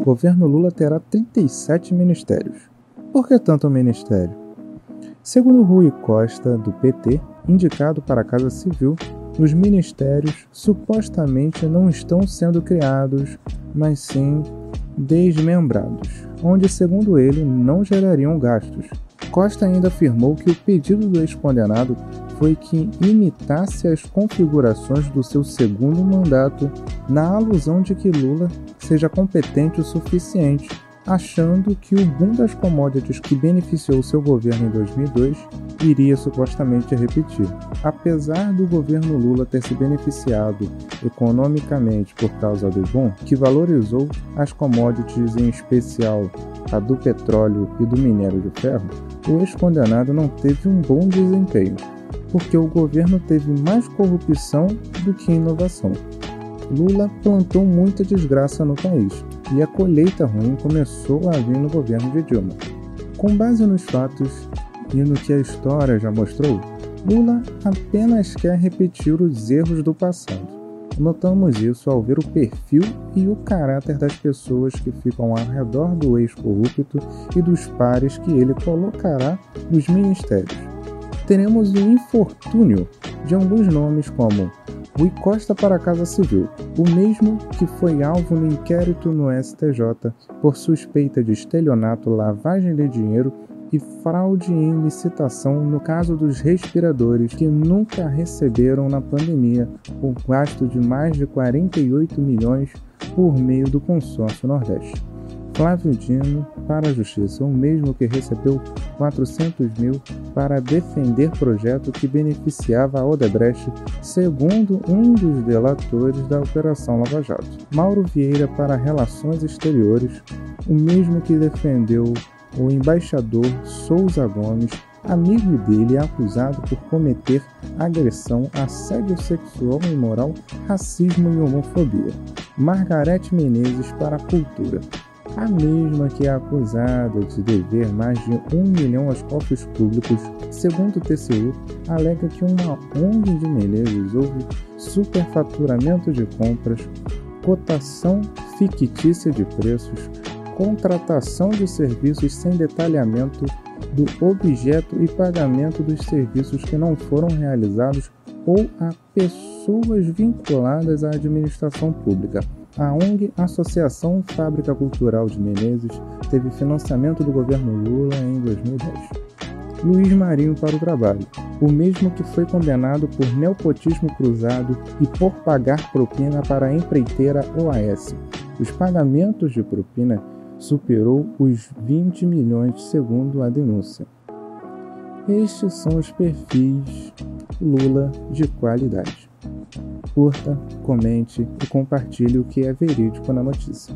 O governo Lula terá 37 ministérios. Por que tanto ministério? Segundo Rui Costa, do PT, indicado para a Casa Civil, os ministérios supostamente não estão sendo criados, mas sim desmembrados, onde, segundo ele, não gerariam gastos. Costa ainda afirmou que o pedido do ex-condenado foi que imitasse as configurações do seu segundo mandato, na alusão de que Lula seja competente o suficiente achando que o boom das commodities que beneficiou seu governo em 2002 iria supostamente repetir. Apesar do governo Lula ter se beneficiado economicamente por causa do boom, que valorizou as commodities, em especial a do petróleo e do minério de ferro, o ex-condenado não teve um bom desempenho, porque o governo teve mais corrupção do que inovação. Lula plantou muita desgraça no país, e a colheita ruim começou a vir no governo de Dilma. Com base nos fatos e no que a história já mostrou, Lula apenas quer repetir os erros do passado. Notamos isso ao ver o perfil e o caráter das pessoas que ficam ao redor do ex-corrupto e dos pares que ele colocará nos ministérios. Teremos o infortúnio de alguns nomes como Rui Costa para a Casa Civil, o mesmo que foi alvo no inquérito no STJ por suspeita de estelionato, lavagem de dinheiro e fraude em licitação no caso dos respiradores que nunca receberam na pandemia o gasto de mais de 48 milhões por meio do consórcio Nordeste. Flávio Dino para a Justiça, o mesmo que recebeu 400 mil para defender projeto que beneficiava a Odebrecht, segundo um dos delatores da Operação Lava Jato. Mauro Vieira para Relações Exteriores, o mesmo que defendeu o embaixador Souza Gomes, amigo dele acusado por cometer agressão, assédio sexual e moral, racismo e homofobia. Margarete Menezes para a Cultura a mesma que é acusada de dever mais de um milhão aos cofres públicos, segundo o TCU, alega que uma ONG de Menezes houve superfaturamento de compras, cotação fictícia de preços, contratação de serviços sem detalhamento do objeto e pagamento dos serviços que não foram realizados ou a pessoas vinculadas à administração pública. A ONG Associação Fábrica Cultural de Menezes teve financiamento do governo Lula em 2010. Luiz Marinho para o trabalho, o mesmo que foi condenado por neopotismo cruzado e por pagar propina para a empreiteira OAS. Os pagamentos de propina superou os 20 milhões segundo a denúncia. Estes são os perfis Lula de qualidade curta, comente e compartilhe o que é verídico na notícia.